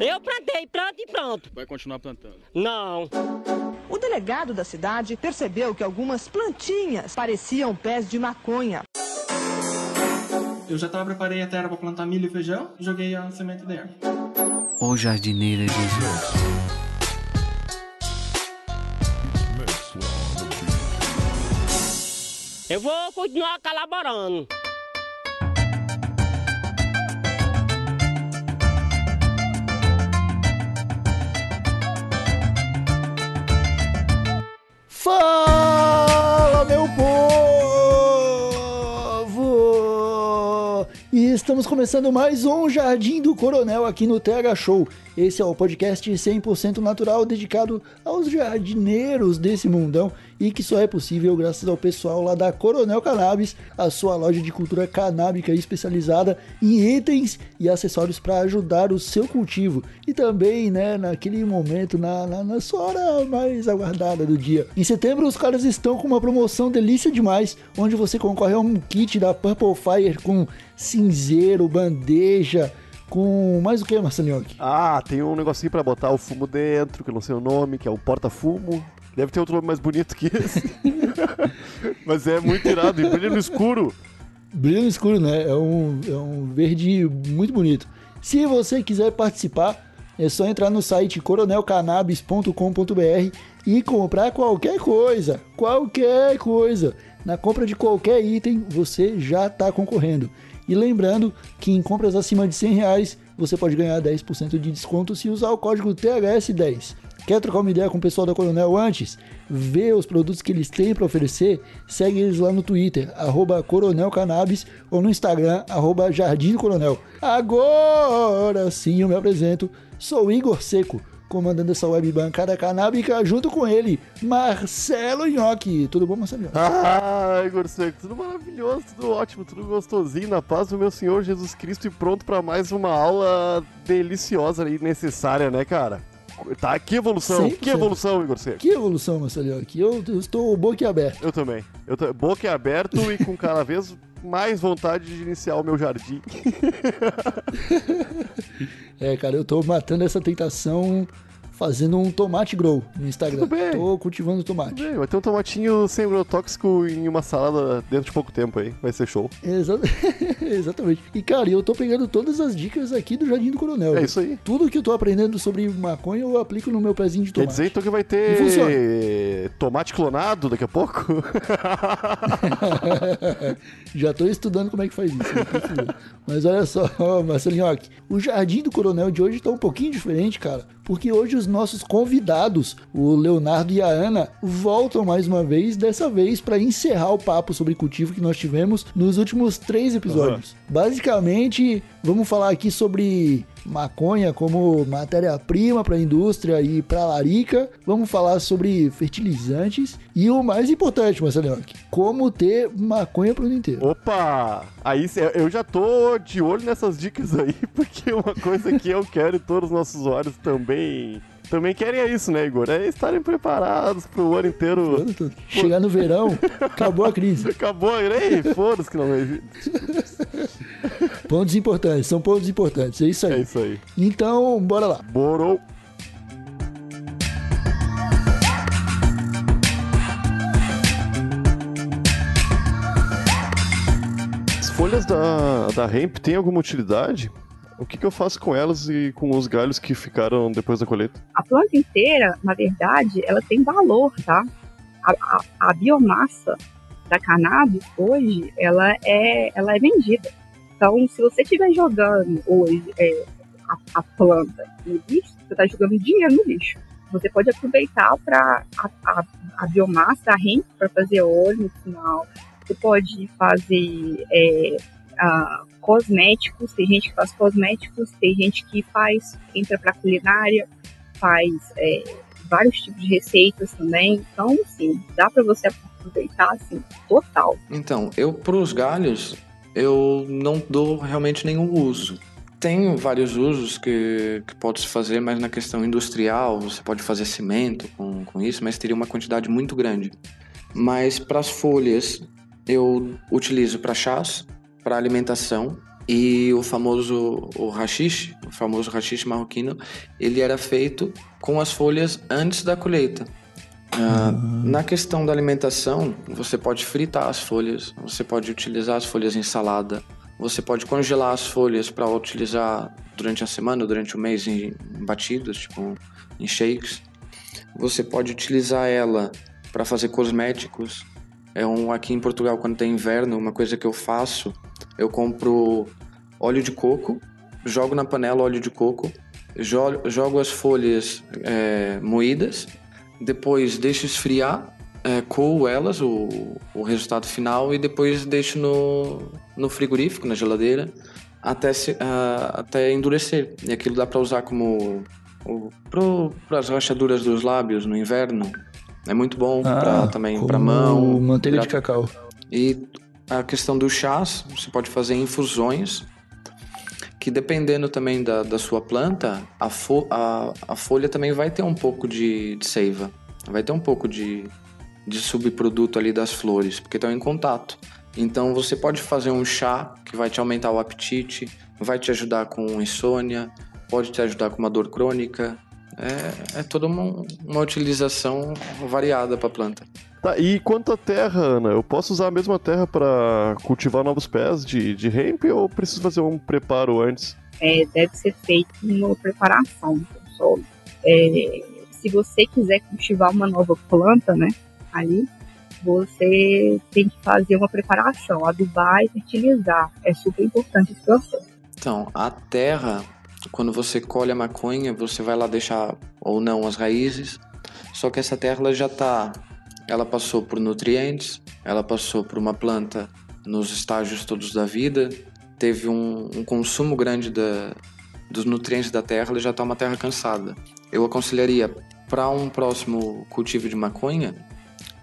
Eu plantei, planto e pronto. Vai continuar plantando? Não. O delegado da cidade percebeu que algumas plantinhas pareciam pés de maconha. Eu já tava, preparei a terra para plantar milho e feijão e joguei a semente dentro. O jardineiro Jesus. Eu vou continuar colaborando. Estamos começando mais um Jardim do Coronel aqui no TH Show. Esse é o podcast 100% natural dedicado aos jardineiros desse mundão e que só é possível graças ao pessoal lá da Coronel Cannabis, a sua loja de cultura canábica especializada em itens e acessórios para ajudar o seu cultivo e também, né, naquele momento, na, na, na sua hora mais aguardada do dia. Em setembro, os caras estão com uma promoção delícia demais, onde você concorre a um kit da Purple Fire com cinzeiro, bandeja, com mais o que, Marcelinho? Ah, tem um negocinho pra botar o fumo dentro, que eu não sei o nome, que é o porta-fumo. Deve ter outro nome mais bonito que esse. Mas é muito irado, e brilha no escuro. Brilha no escuro, né? É um, é um verde muito bonito. Se você quiser participar, é só entrar no site coronelcannabis.com.br e comprar qualquer coisa. Qualquer coisa. Na compra de qualquer item, você já está concorrendo. E lembrando que em compras acima de 100 reais você pode ganhar 10% de desconto se usar o código THS10. Quer trocar uma ideia com o pessoal da Coronel antes? Vê os produtos que eles têm para oferecer? Segue eles lá no Twitter, arroba Coronel Cannabis, ou no Instagram, arroba Jardim Coronel. Agora sim eu me apresento, sou Igor Seco, comandando essa web bancada canábica junto com ele, Marcelo Nhoque. Tudo bom, Marcelo Nhoque? Ah, Igor Seco, tudo maravilhoso, tudo ótimo, tudo gostosinho, na paz do meu Senhor Jesus Cristo e pronto para mais uma aula deliciosa e necessária, né, cara? Tá, que evolução, 100%. que evolução, Igor Seco. Que evolução, Marcelo Nhoque. Eu, eu estou boquiaberto. Eu também. Eu tô, boca aberto e com cada vez mais vontade de iniciar o meu jardim. É, cara, eu tô matando essa tentação fazendo um tomate grow no Instagram. Tudo bem. Tô cultivando tomate. Bem, vai ter um tomatinho sem agrotóxico em uma salada dentro de pouco tempo aí. Vai ser show. Exa- Exatamente. E, cara, eu tô pegando todas as dicas aqui do Jardim do Coronel. É isso aí. Tudo que eu tô aprendendo sobre maconha eu aplico no meu pezinho de Quer tomate. dizer então que vai ter tomate clonado daqui a pouco? Já tô estudando como é que faz isso. né? Mas olha só, Marcelinho, o Jardim do Coronel de hoje tá um pouquinho diferente, cara. Porque hoje os nossos convidados, o Leonardo e a Ana, voltam mais uma vez, dessa vez para encerrar o papo sobre cultivo que nós tivemos nos últimos três episódios. Basicamente, vamos falar aqui sobre maconha como matéria-prima para a indústria e para a larica. Vamos falar sobre fertilizantes e o mais importante, Marcelinho, como ter maconha para o mundo inteiro. Opa! Aí eu já tô de olho nessas dicas aí, porque uma coisa que eu quero e todos os nossos usuários também. Também querem é isso, né, Igor? É estarem preparados pro ano inteiro. Chegar no verão, acabou a crise. Acabou, ei, foda-se que não é. Pontos importantes, são pontos importantes, é isso aí. É isso aí. Então, bora lá. Borou. As folhas da, da hemp têm alguma utilidade? O que, que eu faço com elas e com os galhos que ficaram depois da colheita? A planta inteira, na verdade, ela tem valor, tá? A, a- a biomassa da cannabis hoje, ela é, ela é vendida. Então, se você estiver jogando hoje é, a, a planta no lixo, você está jogando dinheiro no lixo. Você pode aproveitar para a, a, a biomassa hemp para fazer óleo no final. Você pode fazer é, ah, cosméticos, tem gente que faz cosméticos, tem gente que faz, entra para culinária, faz é, vários tipos de receitas também. Então, sim, dá para você aproveitar, assim, total. Então, eu pros galhos, eu não dou realmente nenhum uso. Tem vários usos que, que pode se fazer, mas na questão industrial, você pode fazer cimento com, com isso, mas teria uma quantidade muito grande. Mas para as folhas, eu utilizo para chás, para alimentação E o famoso o hashish, o famoso hashish marroquino, ele era feito com as folhas antes da colheita. Ah, na questão da alimentação, você pode fritar as folhas, você pode utilizar as folhas em salada, você pode congelar as folhas para utilizar durante a semana, durante o mês em batidos, tipo em shakes. Você pode utilizar ela para fazer cosméticos. É um aqui em Portugal quando tem inverno, uma coisa que eu faço, eu compro óleo de coco, jogo na panela óleo de coco, jo- jogo as folhas é, moídas, depois deixo esfriar, é, coo elas, o, o resultado final, e depois deixo no, no frigorífico, na geladeira, até, se, ah, até endurecer. E aquilo dá para usar como para as rachaduras dos lábios no inverno. É muito bom pra, também para Ah, mão. Manteiga de pra- cacau. e a questão dos chás, você pode fazer infusões, que dependendo também da, da sua planta, a, fo a, a folha também vai ter um pouco de, de seiva, vai ter um pouco de, de subproduto ali das flores, porque estão em contato. Então você pode fazer um chá que vai te aumentar o apetite, vai te ajudar com insônia, pode te ajudar com uma dor crônica. É, é toda uma, uma utilização variada para a planta. Tá, e quanto à terra, Ana, eu posso usar a mesma terra para cultivar novos pés de, de hemp ou preciso fazer um preparo antes? é, deve ser feito uma preparação do solo. É, se você quiser cultivar uma nova planta, né, ali, você tem que fazer uma preparação, adubar e fertilizar. É super importante esse processo. Então, a terra, quando você colhe a maconha, você vai lá deixar ou não as raízes. Só que essa terra ela já tá, ela passou por nutrientes, ela passou por uma planta nos estágios todos da vida, teve um, um consumo grande da, dos nutrientes da terra, ela já tá uma terra cansada. Eu aconselharia para um próximo cultivo de maconha,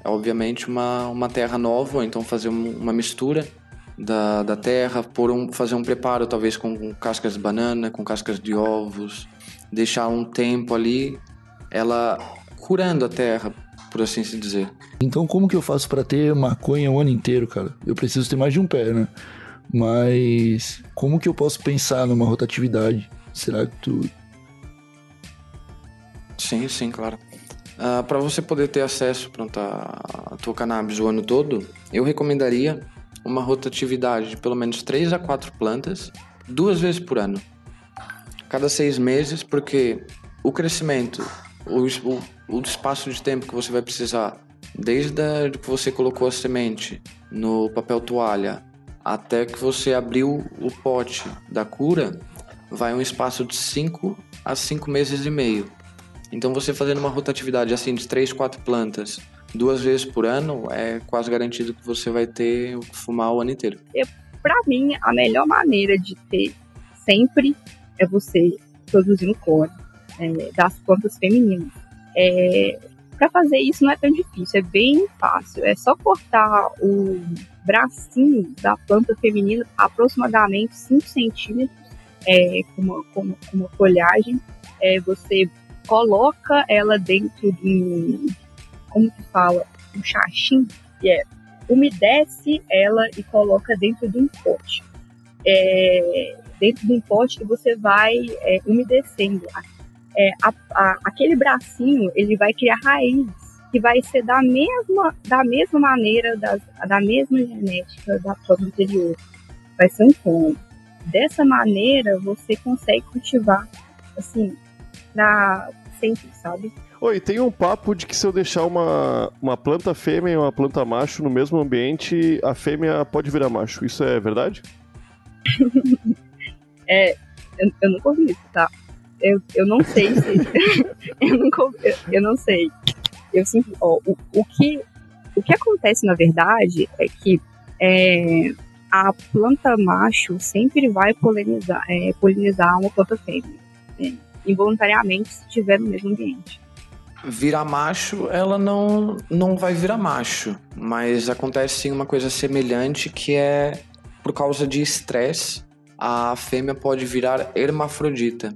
obviamente uma, uma terra nova, ou então fazer um- uma mistura da, da terra, por um, fazer um preparo talvez com cascas de banana, com cascas de ovos, deixar um tempo ali, ela curando a terra, por assim se dizer. Então como que eu faço pra ter maconha o ano inteiro, cara? Eu preciso ter mais de um pé, né? Mas como que eu posso pensar numa rotatividade? Será que tu Sim, sim, claro. para você poder ter acesso pronto, à à tua cannabis o ano todo, eu recomendaria uma rotatividade de pelo menos 3 a 4 plantas, duas vezes por ano. Cada seis meses, porque o crescimento, o, o, o espaço de tempo que você vai precisar, desde que você colocou a semente no papel toalha até que você abriu o pote da cura, vai um espaço de 5 a 5 meses e meio. Então você fazendo uma rotatividade assim de 3, 4 plantas duas vezes por ano, é quase garantido que você vai ter fumar o ano inteiro. Para mim, a melhor maneira de ter sempre é você produzindo clone é, das plantas femininas. É, para fazer isso não é tão difícil, é bem fácil. É só cortar o bracinho da planta feminina aproximadamente 5 centímetros é, com, uma, com, uma- com uma folhagem. É, você coloca ela dentro de um, como que fala, um chachim, que é umedece ela e coloca dentro de um pote. É, dentro de um pote que você vai é, umedecendo. É, a- a- aquele bracinho ele vai criar raízes que vai ser da mesma, da mesma maneira, das, da mesma genética da planta anterior. Vai ser um clone. Dessa maneira você consegue cultivar assim para sempre, sabe? Oi, tem um papo de que se eu deixar uma, uma planta fêmea e uma planta macho no mesmo ambiente, a fêmea pode virar macho. Isso é verdade? É, eu, eu nunca ouvi isso, tá? Eu, eu não sei se. eu nunca eu, eu não sei. Eu sempre. Ó, o, o, que, o que acontece, na verdade, é que é, a planta macho sempre vai polinizar, é, polinizar uma planta fêmea. né? involuntariamente, se estiver no mesmo ambiente. Virar macho, ela não, não vai virar macho, mas acontece sim uma coisa semelhante que é por causa de estresse, a fêmea pode virar hermafrodita,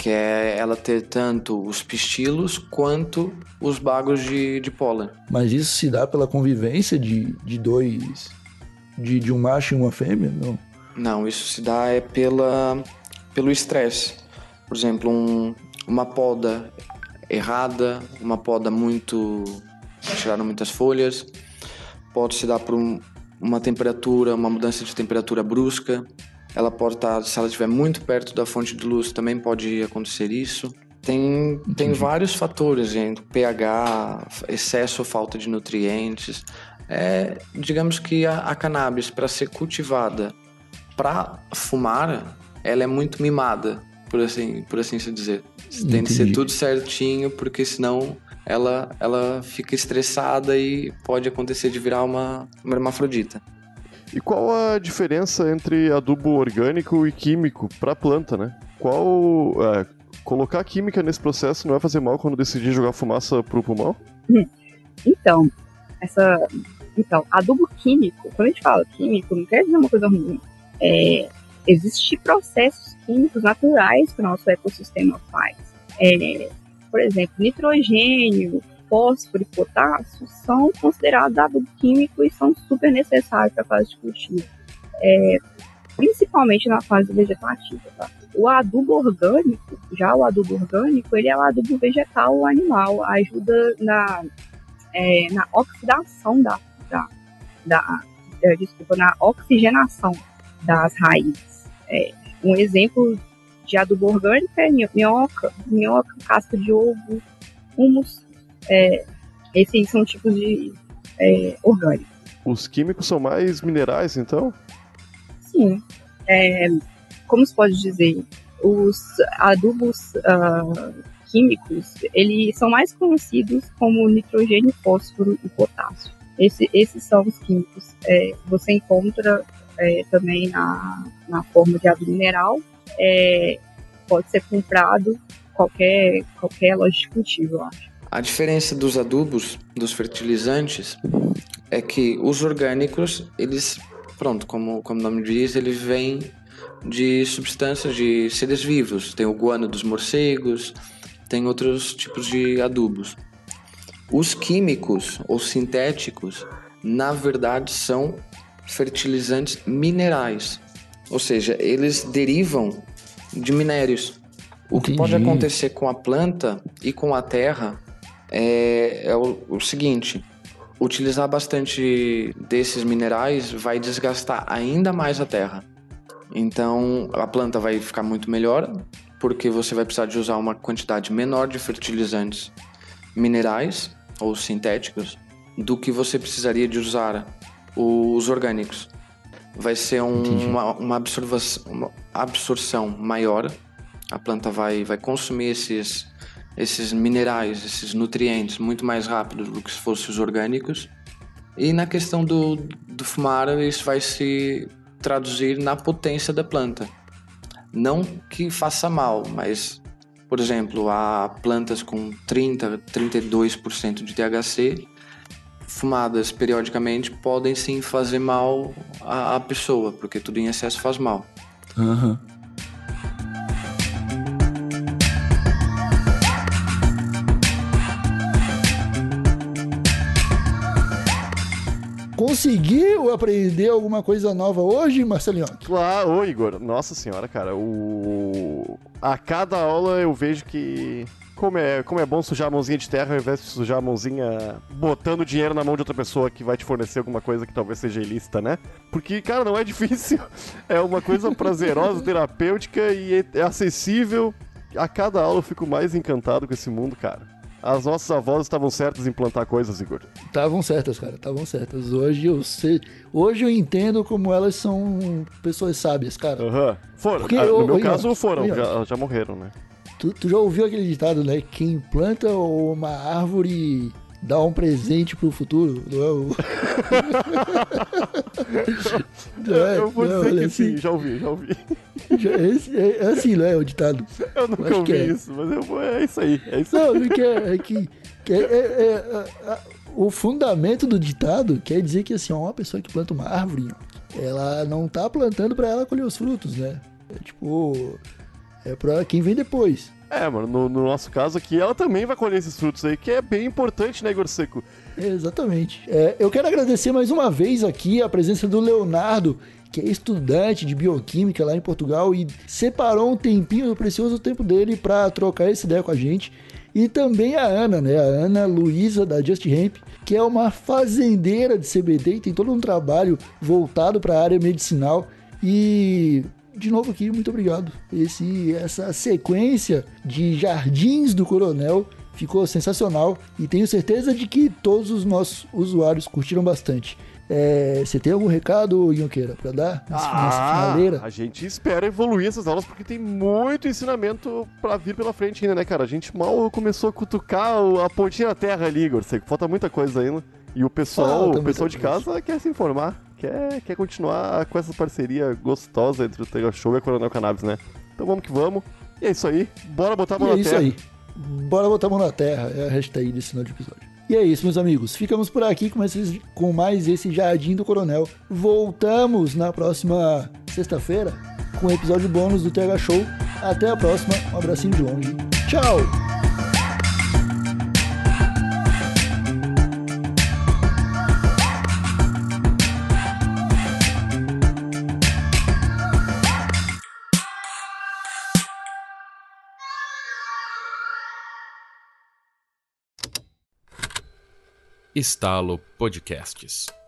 que é ela ter tanto os pistilos quanto os bagos de, de pólen. Mas isso se dá pela convivência de, de dois. De, de um macho e uma fêmea? Não. Não, isso se dá é pela, pelo estresse. Por exemplo, um, uma poda errada, uma poda muito. tiraram muitas folhas, pode se dar por um, uma temperatura, uma mudança de temperatura brusca. Ela pode estar, se ela estiver muito perto da fonte de luz, também pode acontecer isso. Tem, tem vários fatores, gente. pH, excesso ou falta de nutrientes. É, digamos que a, a cannabis, para ser cultivada para fumar, ela é muito mimada, por assim, por assim se dizer. Tem que ser tudo certinho, porque senão ela, ela fica estressada e pode acontecer de virar uma, uma hermafrodita. E qual a diferença entre adubo orgânico e químico para planta, né? Qual é, colocar química nesse processo não vai fazer mal quando decidir jogar fumaça pro pulmão? Então, essa, então, adubo químico. Quando a gente fala químico, não quer dizer uma coisa ruim. É, Existem processos químicos naturais que o nosso ecossistema faz. É, por exemplo, nitrogênio, fósforo e potássio são considerados adubo químico e são super necessários para a fase de cultivo, é, principalmente na fase vegetativa. Tá? O adubo orgânico, já o adubo orgânico, ele é o adubo vegetal ou animal, ajuda na, é, na oxidação da, da, da desculpa, na oxigenação das raízes. É, um exemplo de adubo orgânico é minhoca, minhoca, casca de ovo, humus. É, esses são tipos de é, orgânicos. Os químicos são mais minerais, então? Sim. É, como se pode dizer, os adubos uh, químicos, eles são mais conhecidos como nitrogênio, fósforo e potássio. Esse, esses são os químicos. É, você encontra é, também na, na forma de adubo mineral. É, pode ser comprado qualquer, qualquer loja de cultivo, eu acho. A diferença dos adubos, dos fertilizantes, é que os orgânicos, eles, pronto, como, como o nome diz, eles vêm de substâncias de seres vivos. Tem o guano dos morcegos, tem outros tipos de adubos. Os químicos ou sintéticos, na verdade, são fertilizantes minerais, ou seja, eles derivam de minérios. O Entendi. que pode acontecer com a planta e com a terra é, é o, o seguinte: utilizar bastante desses minerais vai desgastar ainda mais a terra. Então a planta vai ficar muito melhor, porque você vai precisar de usar uma quantidade menor de fertilizantes minerais ou sintéticos do que você precisaria de usar os orgânicos. Vai ser um, uma, uma, absorvação, uma absorção maior. A planta vai, vai consumir esses, esses minerais, esses nutrientes muito mais rápido do que se fossem os orgânicos. E na questão do, do fumar, isso vai se traduzir na potência da planta. Não que faça mal, mas, por exemplo, há plantas com 30, 32% de THC fumadas periodicamente podem sim fazer mal à, à pessoa, porque tudo em excesso faz mal. Uhum. Conseguiu aprender alguma coisa nova hoje, Marcelinho? Claro, ô Igor, nossa senhora, cara, o... a cada aula eu vejo que como é, como é bom sujar a mãozinha de terra ao invés de sujar a mãozinha botando dinheiro na mão de outra pessoa que vai te fornecer alguma coisa que talvez seja ilícita, né? Porque, cara, não é difícil. É uma coisa prazerosa, terapêutica e é acessível. A cada aula eu fico mais encantado com esse mundo, cara. As nossas avós estavam certas em plantar coisas, Igor. Estavam certas, cara, estavam certas. Hoje eu sei, hoje eu entendo como elas são pessoas sábias, cara. Aham. Uhum. Foram. Porque, ah, no meu caso, foram, já, já morreram, né? Tu, tu já ouviu aquele ditado, né? Quem planta uma árvore dá um presente pro futuro, não é o... não é, eu vou não, dizer que assim, sim, já ouvi, já ouvi. Já, é, é, assim, não é o ditado? Eu nunca ouvi é. isso, mas eu, é isso aí, é isso não, aí. Não, é, é que, que é, é, é o fundamento do ditado quer dizer que assim, uma pessoa que planta uma árvore, ela não tá plantando para ela colher os frutos, né? É tipo é para quem vem depois. É, mano, no, no nosso caso aqui, ela também vai colher esses frutos aí, que é bem importante, né, Igor Seco? Exatamente. É, eu quero agradecer mais uma vez aqui a presença do Leonardo, que é estudante de bioquímica lá em Portugal e separou um tempinho do precioso tempo dele para trocar essa ideia com a gente. E também a Ana, né? A Ana Luísa da Just Hemp, que é uma fazendeira de CBD e tem todo um trabalho voltado para a área medicinal. E de novo aqui, muito obrigado. Esse, essa sequência de jardins do Coronel ficou sensacional e tenho certeza de que todos os nossos usuários curtiram bastante. É, você tem algum recado, Yonqueira, para dar nessa Ah, finaleira? a gente espera evoluir essas aulas porque tem muito ensinamento pra vir pela frente ainda, né, cara? A gente mal começou a cutucar a pontinha da terra ali, Igor. Falta muita coisa ainda. E o pessoal, Falta o pessoal de coisa. casa quer se informar, quer, quer continuar com essa parceria gostosa entre o Tega Show e a Coronel Cannabis, né? Então vamos que vamos. E é isso aí. Bora botar a mão E é na isso terra. aí. Bora botar a mão na terra, é a hashtag desse final de episódio. E é isso, meus amigos. Ficamos por aqui com, esses- com mais esse Jardim do Coronel. Voltamos na próxima sexta-feira com o episódio bônus do TH Show. Até a próxima. Um abracinho de longe. Tchau! Estalo Podcasts.